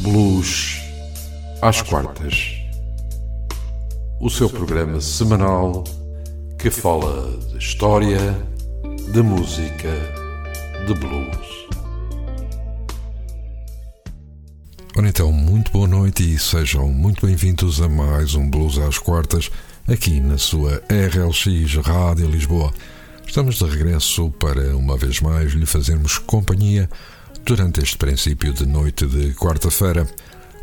Blues às quartas. O seu programa semanal que fala de história, de música, de blues. Ora então, muito boa noite e sejam muito bem-vindos a mais um Blues às quartas aqui na sua RLX Rádio Lisboa. Estamos de regresso para uma vez mais lhe fazermos companhia durante este princípio de noite de quarta-feira.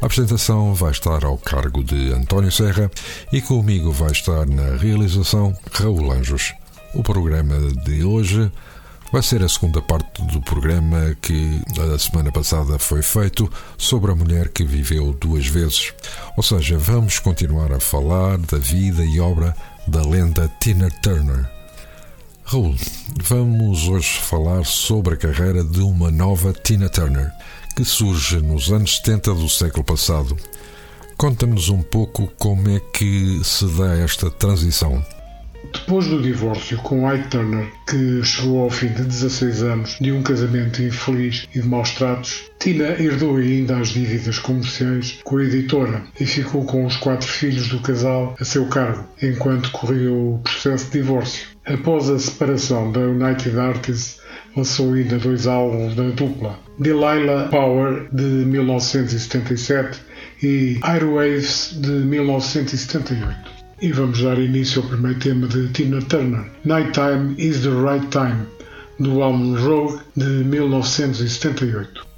A apresentação vai estar ao cargo de António Serra e comigo vai estar na realização Raul Anjos. O programa de hoje vai ser a segunda parte do programa que a semana passada foi feito sobre a mulher que viveu duas vezes. Ou seja, vamos continuar a falar da vida e obra da lenda Tina Turner. Raul, vamos hoje falar sobre a carreira de uma nova Tina Turner, que surge nos anos 70 do século passado. Conta-nos um pouco como é que se dá esta transição. Depois do divórcio com Ike Turner, que chegou ao fim de 16 anos de um casamento infeliz e de maus tratos, Tina herdou ainda as dívidas comerciais com a editora e ficou com os quatro filhos do casal a seu cargo, enquanto corria o processo de divórcio. Após a separação da United Artists, lançou ainda dois álbuns da dupla, Delilah Power, de 1977 e Airwaves, de 1978. E vamos dar início ao primeiro tema de Tina Turner, Nighttime is the Right Time, do álbum Rogue de 1978.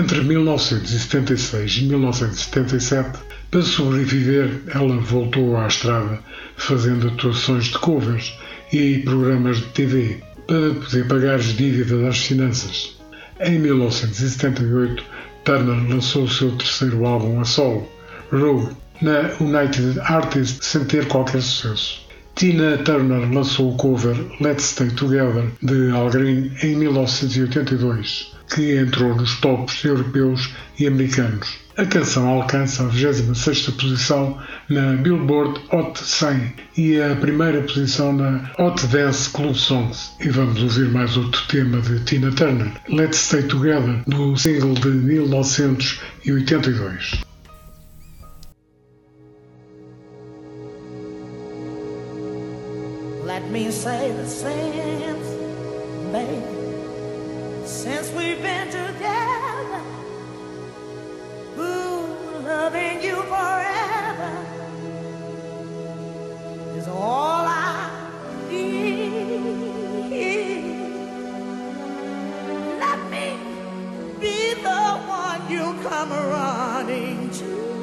Entre 1976 e 1977, para sobreviver, ela voltou à estrada, fazendo atuações de covers e programas de TV, para poder pagar as dívidas às finanças. Em 1978, Turner lançou o seu terceiro álbum a solo, Rogue, na United Artists sem ter qualquer sucesso. Tina Turner lançou o cover Let's Stay Together de Al Green em 1982, que entrou nos tops europeus e americanos. A canção alcança a 26ª posição na Billboard Hot 100 e a primeira posição na Hot Dance Club Songs. E vamos ouvir mais outro tema de Tina Turner, Let's Stay Together, do single de 1982. Let me say the same, baby, since we've been together. Ooh, loving you forever is all I need. Let me be the one you come running to.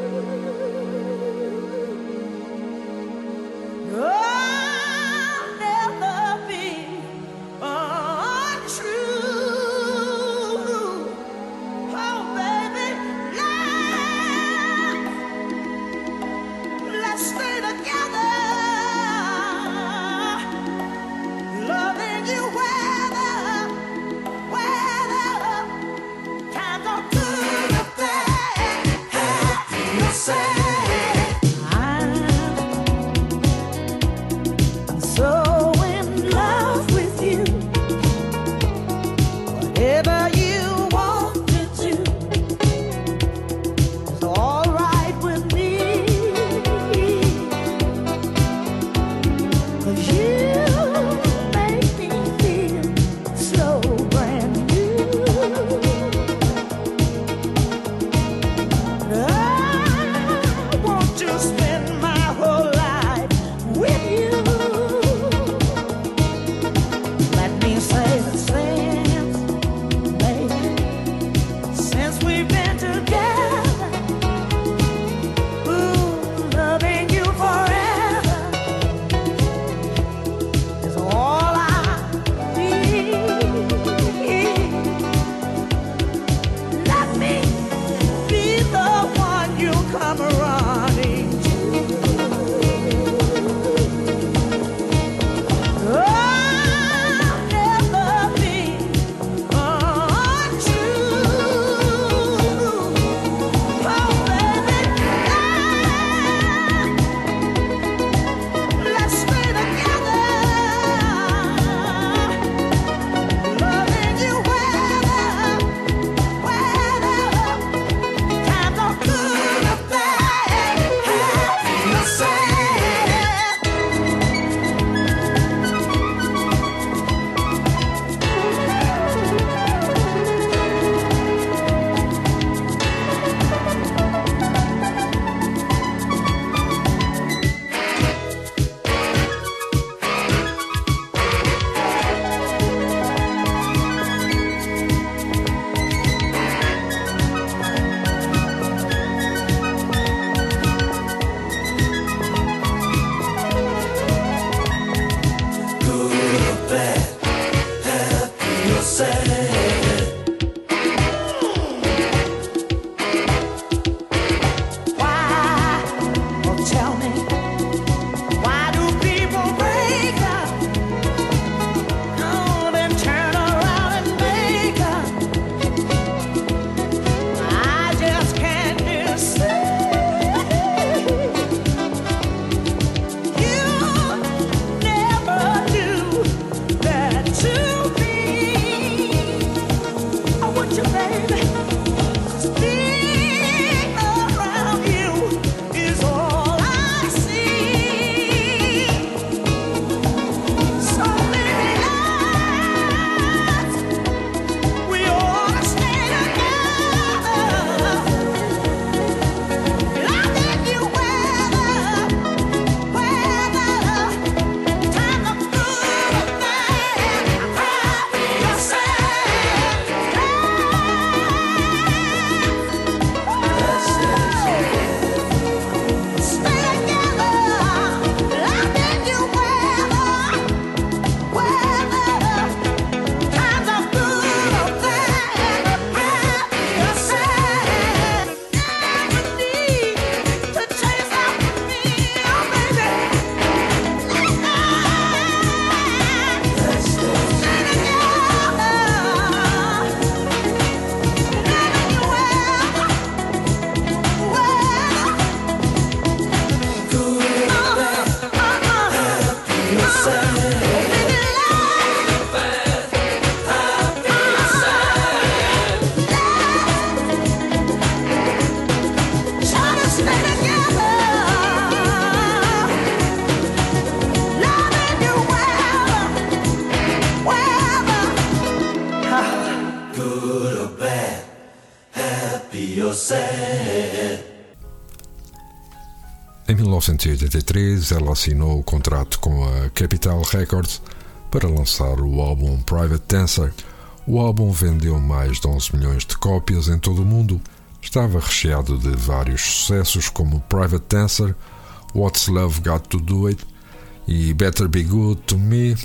Em 1983, ela assinou o contrato com a Capital Records para lançar o álbum Private Dancer. O álbum vendeu mais de 11 milhões de cópias em todo o mundo. Estava recheado de vários sucessos como Private Dancer, What's Love Got to Do It e Better Be Good to Me.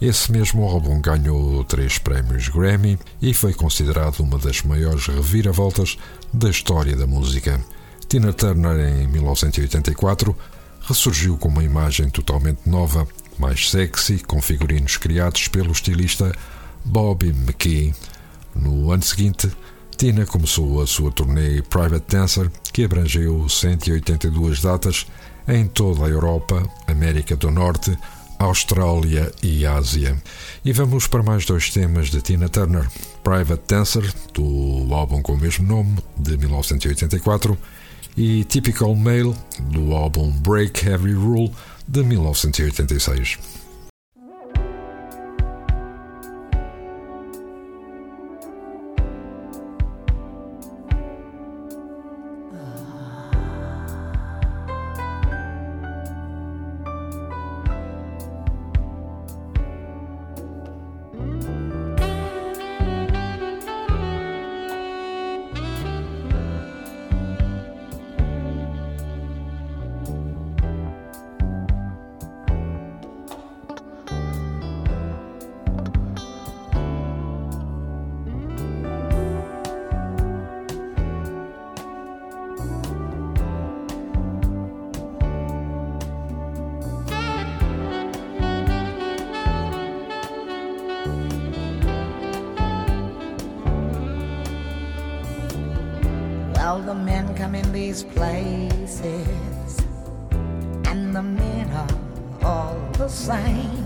Esse mesmo álbum ganhou três prémios Grammy e foi considerado uma das maiores reviravoltas da história da música. Tina Turner, em 1984, ressurgiu com uma imagem totalmente nova, mais sexy, com figurinos criados pelo estilista Bobby McKee. No ano seguinte, Tina começou a sua turnê Private Dancer, que abrangeu 182 datas em toda a Europa, América do Norte, Austrália e Ásia. E vamos para mais dois temas de Tina Turner: Private Dancer, do álbum com o mesmo nome, de 1984, e Typical Male, do álbum Break Every Rule, de 1986. Come in these places, and the men are all the same.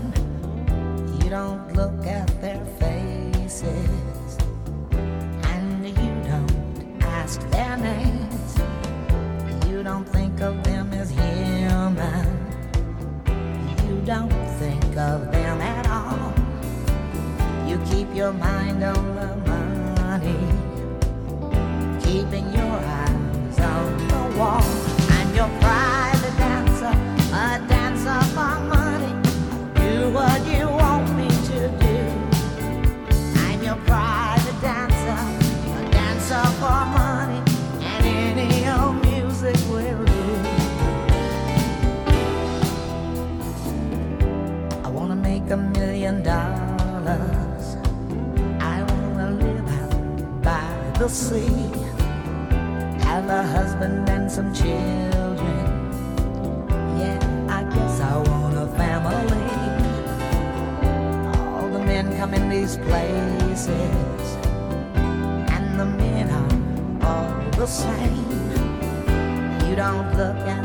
These places, and the men are all the same. You don't look at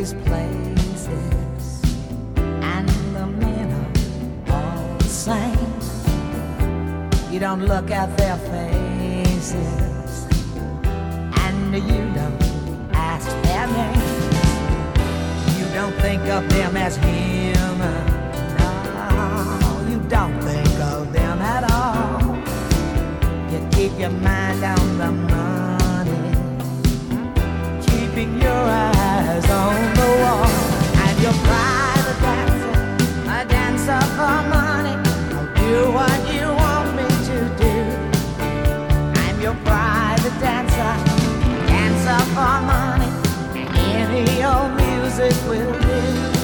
these places, and the men are all the same. You don't look at their faces, and you don't ask their name. You don't think of them as human. No, you don't think of them at all. You keep your mind on the keeping your eyes on the wall. And your private dancer, a dancer for money. I'll do what you want me to do. I'm your private dancer, dancer for money. Any old music will do.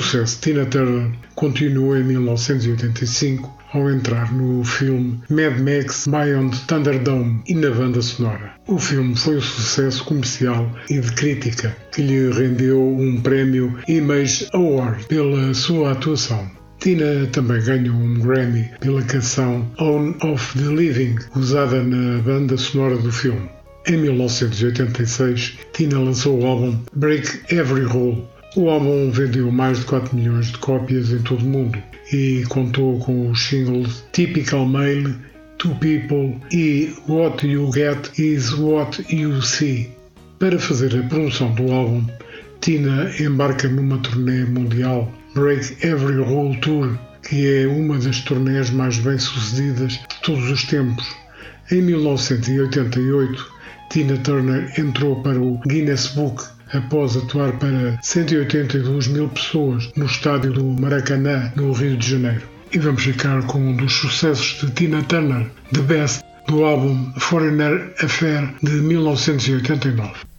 Sucesso Tina Turner continuou em 1985 ao entrar no filme Mad Max Beyond Thunderdome e na banda sonora. O filme foi um sucesso comercial e de crítica que lhe rendeu um prémio Image Award pela sua atuação. Tina também ganhou um Grammy pela canção Own of the Living, usada na banda sonora do filme. Em 1986, Tina lançou o álbum Break Every Rule. O álbum vendeu mais de 4 milhões de cópias em todo o mundo e contou com os singles Typical Male, Two People e What You Get Is What You See. Para fazer a promoção do álbum, Tina embarca numa turnê mundial Break Every Rule Tour, que é uma das turnês mais bem-sucedidas de todos os tempos. Em 1988, Tina Turner entrou para o Guinness Book após atuar para 182 mil pessoas no estádio do Maracanã, no Rio de Janeiro. E vamos ficar com um dos sucessos de Tina Turner, The Best, do álbum Foreigner Affair de 1989.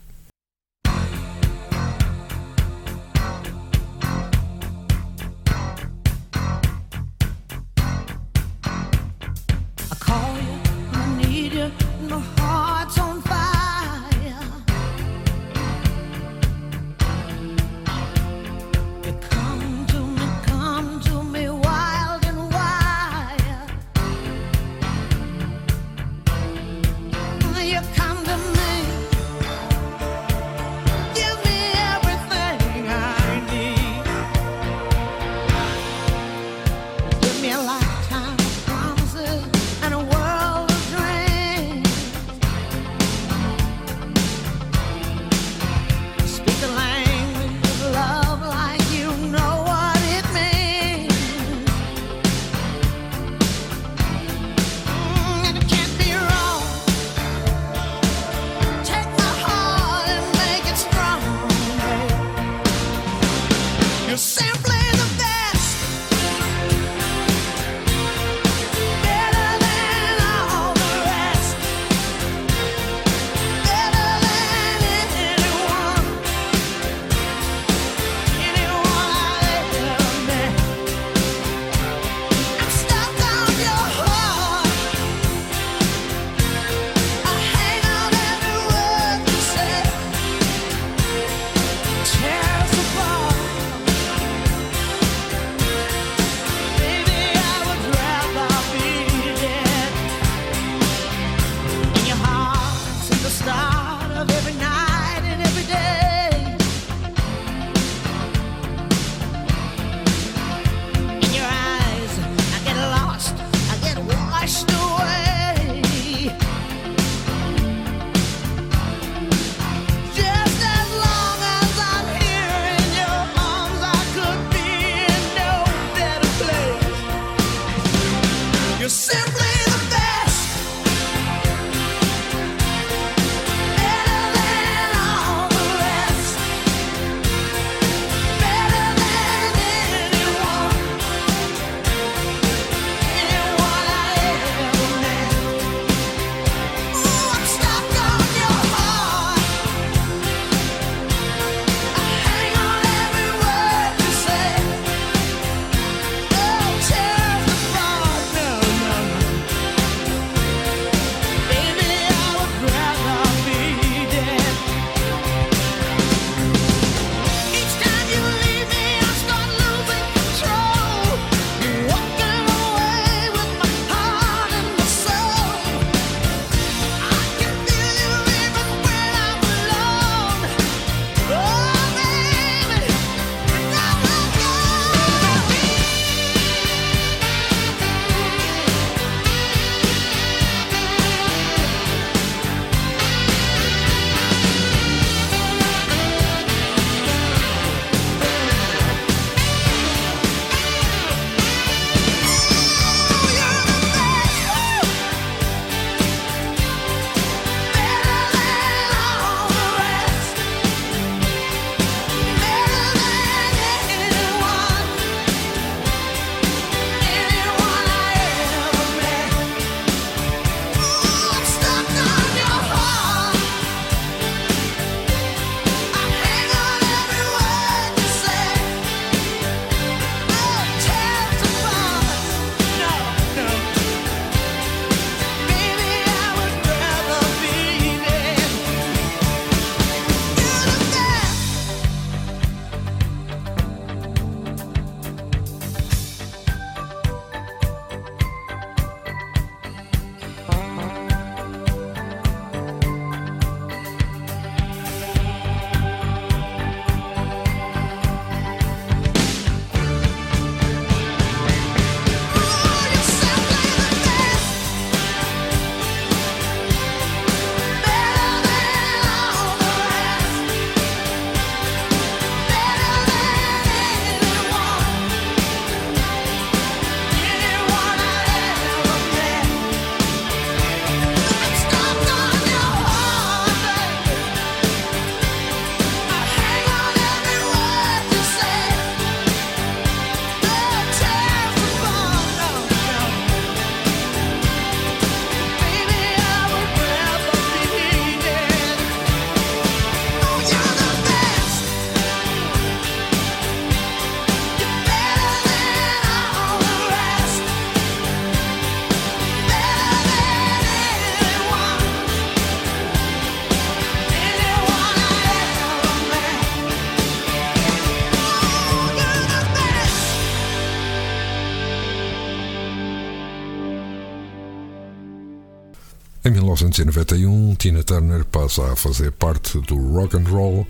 1991, Tina Turner passa a fazer parte do Rock and Roll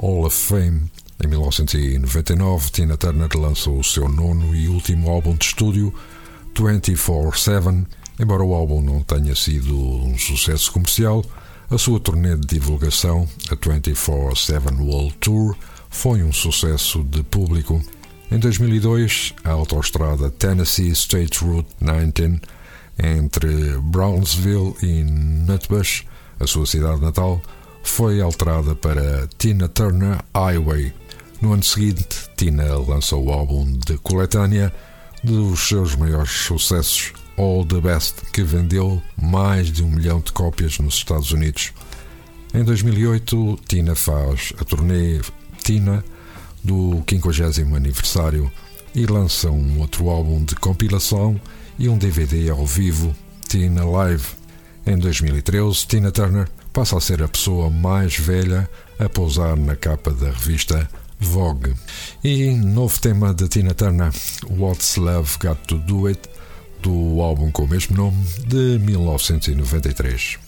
Hall of Fame. Em 1999, Tina Turner lança o seu nono e último álbum de estúdio, 24-7. Embora o álbum não tenha sido um sucesso comercial, a sua turnê de divulgação, a 24-7 World Tour, foi um sucesso de público. Em 2002, a autoestrada Tennessee State Route 19 entre Brownsville e Nutbush, a sua cidade natal, foi alterada para Tina Turner Highway. No ano seguinte, Tina lançou o álbum de coletânea dos seus maiores sucessos, All the Best, que vendeu mais de um milhão de cópias nos Estados Unidos. Em 2008, Tina faz a turnê Tina do 50 aniversário e lança um outro álbum de compilação e um DVD ao vivo, Tina Live. Em 2013, Tina Turner passa a ser a pessoa mais velha a pousar na capa da revista Vogue. E novo tema da Tina Turner, What's Love Got to Do It, do álbum com o mesmo nome, de 1993.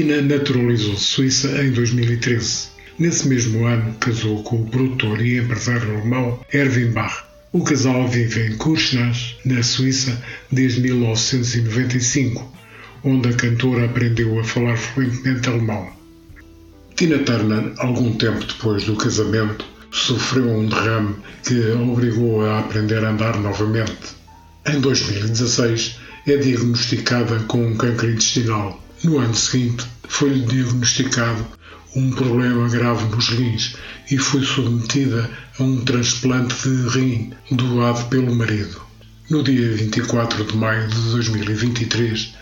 Tina naturalizou-se suíça em 2013. Nesse mesmo ano, casou com o produtor e empresário alemão Erwin Bach. O casal vive em Kursnach, na Suíça, desde 1995, onde a cantora aprendeu a falar fluentemente alemão. Tina Turner, algum tempo depois do casamento, sofreu um derrame que a obrigou a aprender a andar novamente. Em 2016, é diagnosticada com um câncer intestinal. No ano seguinte, foi-lhe diagnosticado um problema grave nos rins e foi submetida a um transplante de rim doado pelo marido. No dia 24 de maio de 2023,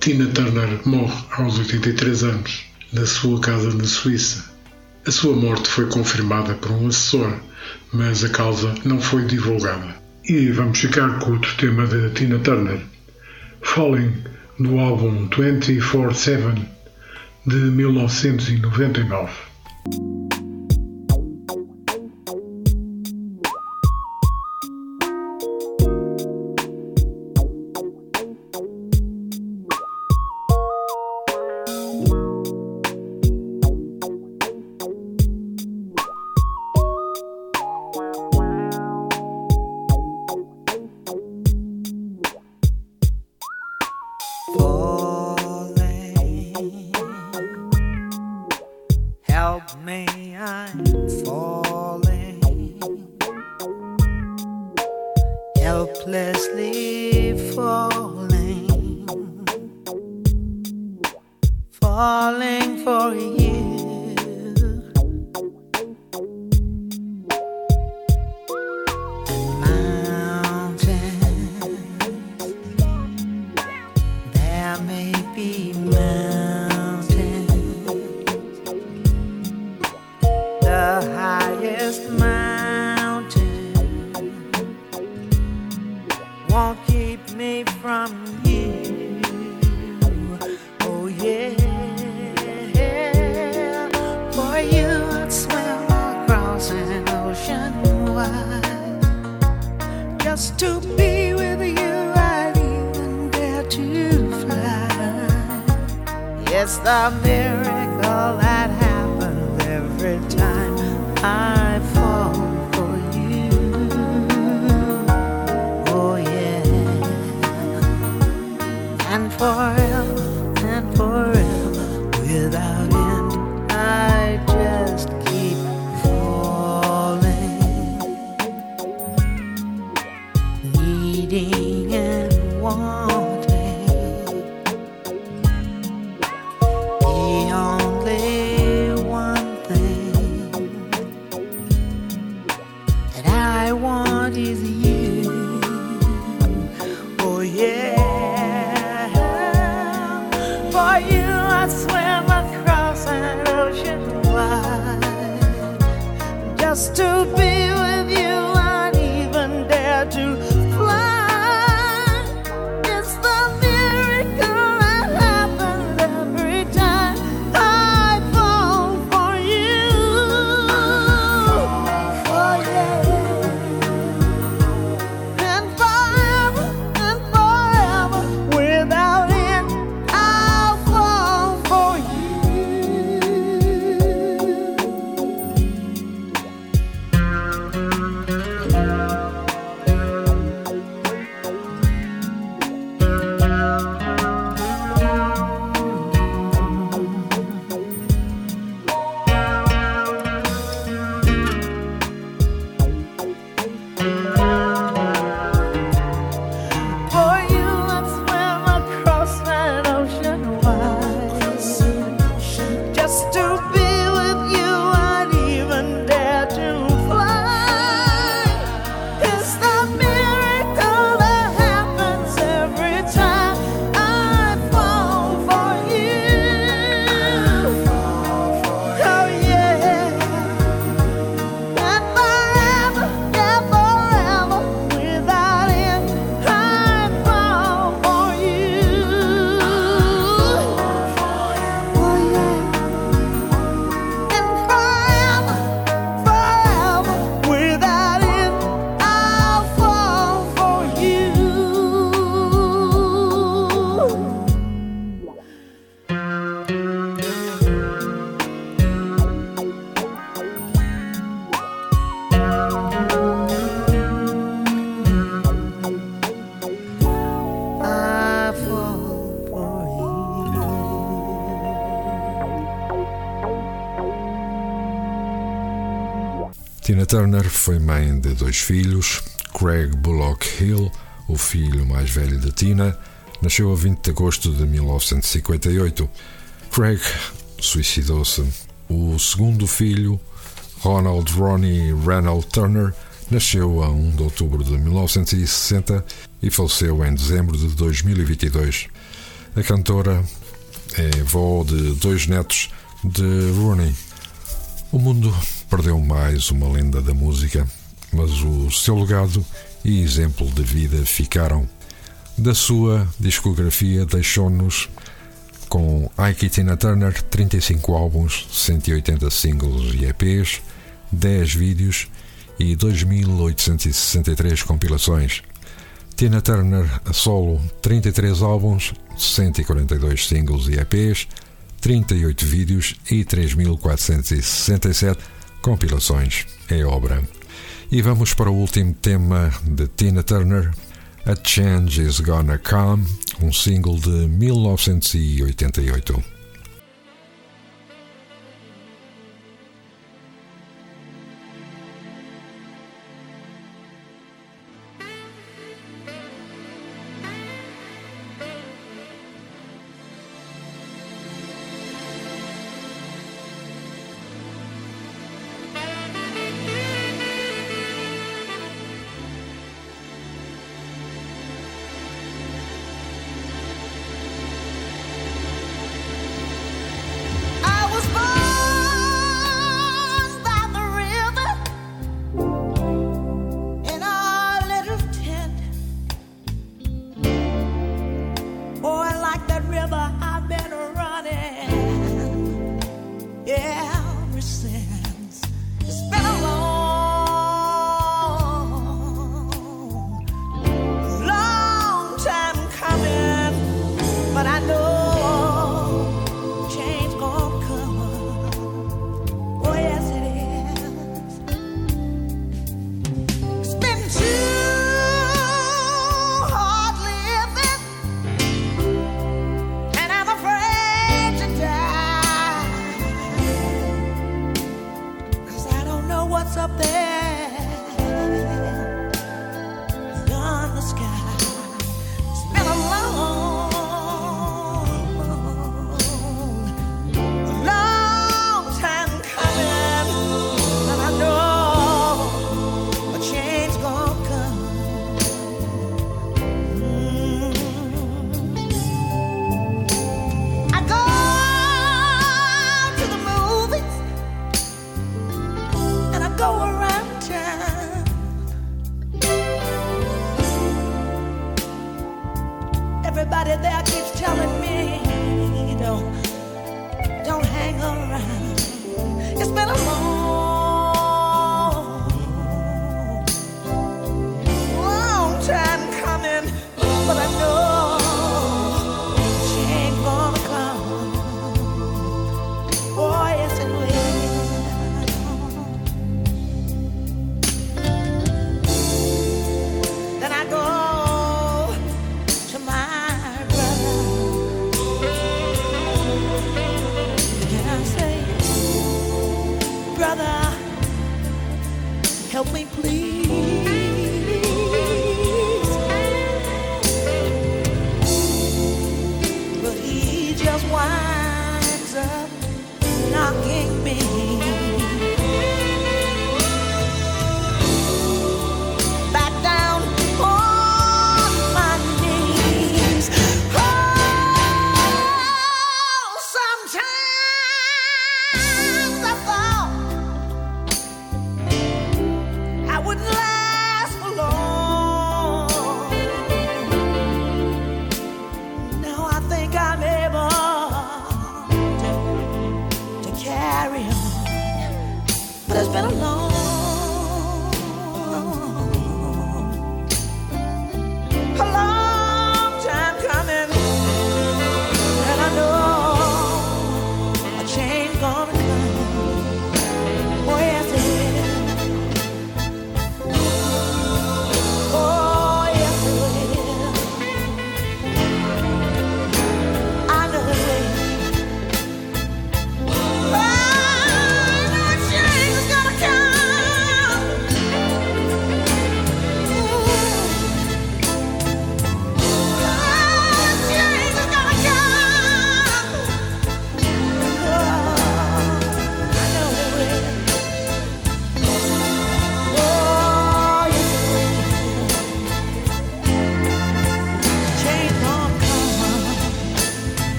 Tina Turner morre aos 83 anos, na sua casa na Suíça. A sua morte foi confirmada por um assessor, mas a causa não foi divulgada. E vamos ficar com outro tema de Tina Turner, Falling, do álbum 24-7 de 1999. It's the miracle that happens every time I fall for you. Oh, yeah. And for Turner foi mãe de dois filhos. Craig Bullock Hill, o filho mais velho de Tina, nasceu a 20 de agosto de 1958. Craig suicidou-se. O segundo filho, Ronald Ronnie Ranald Turner, nasceu a 1 de outubro de 1960 e faleceu em dezembro de 2022. A cantora é avó de dois netos de Rooney. O mundo perdeu mais uma lenda da música, mas o seu legado e exemplo de vida ficaram. Da sua discografia deixou-nos com Ike Tina Turner 35 álbuns, 180 singles e EPs, 10 vídeos e 2.863 compilações. Tina Turner solo 33 álbuns, 142 singles e EPs, 38 vídeos e 3.467 compilações. É obra. E vamos para o último tema de Tina Turner, A Change Is Gonna Come, um single de 1988.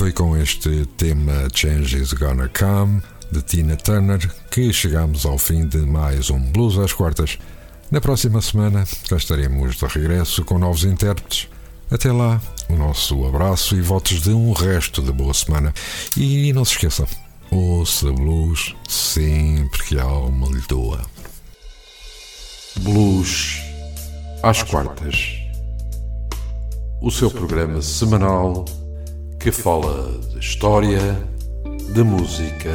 Foi com este tema Change is Gonna Come de Tina Turner que chegamos ao fim de mais um Blues às Quartas. Na próxima semana cá estaremos de regresso com novos intérpretes. Até lá, o nosso abraço e votos de um resto de boa semana. E não se esqueça, ouça blues sempre que a alma lhe doa. Blues às quartas. O seu programa semanal que fala de história, de música,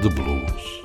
de blues.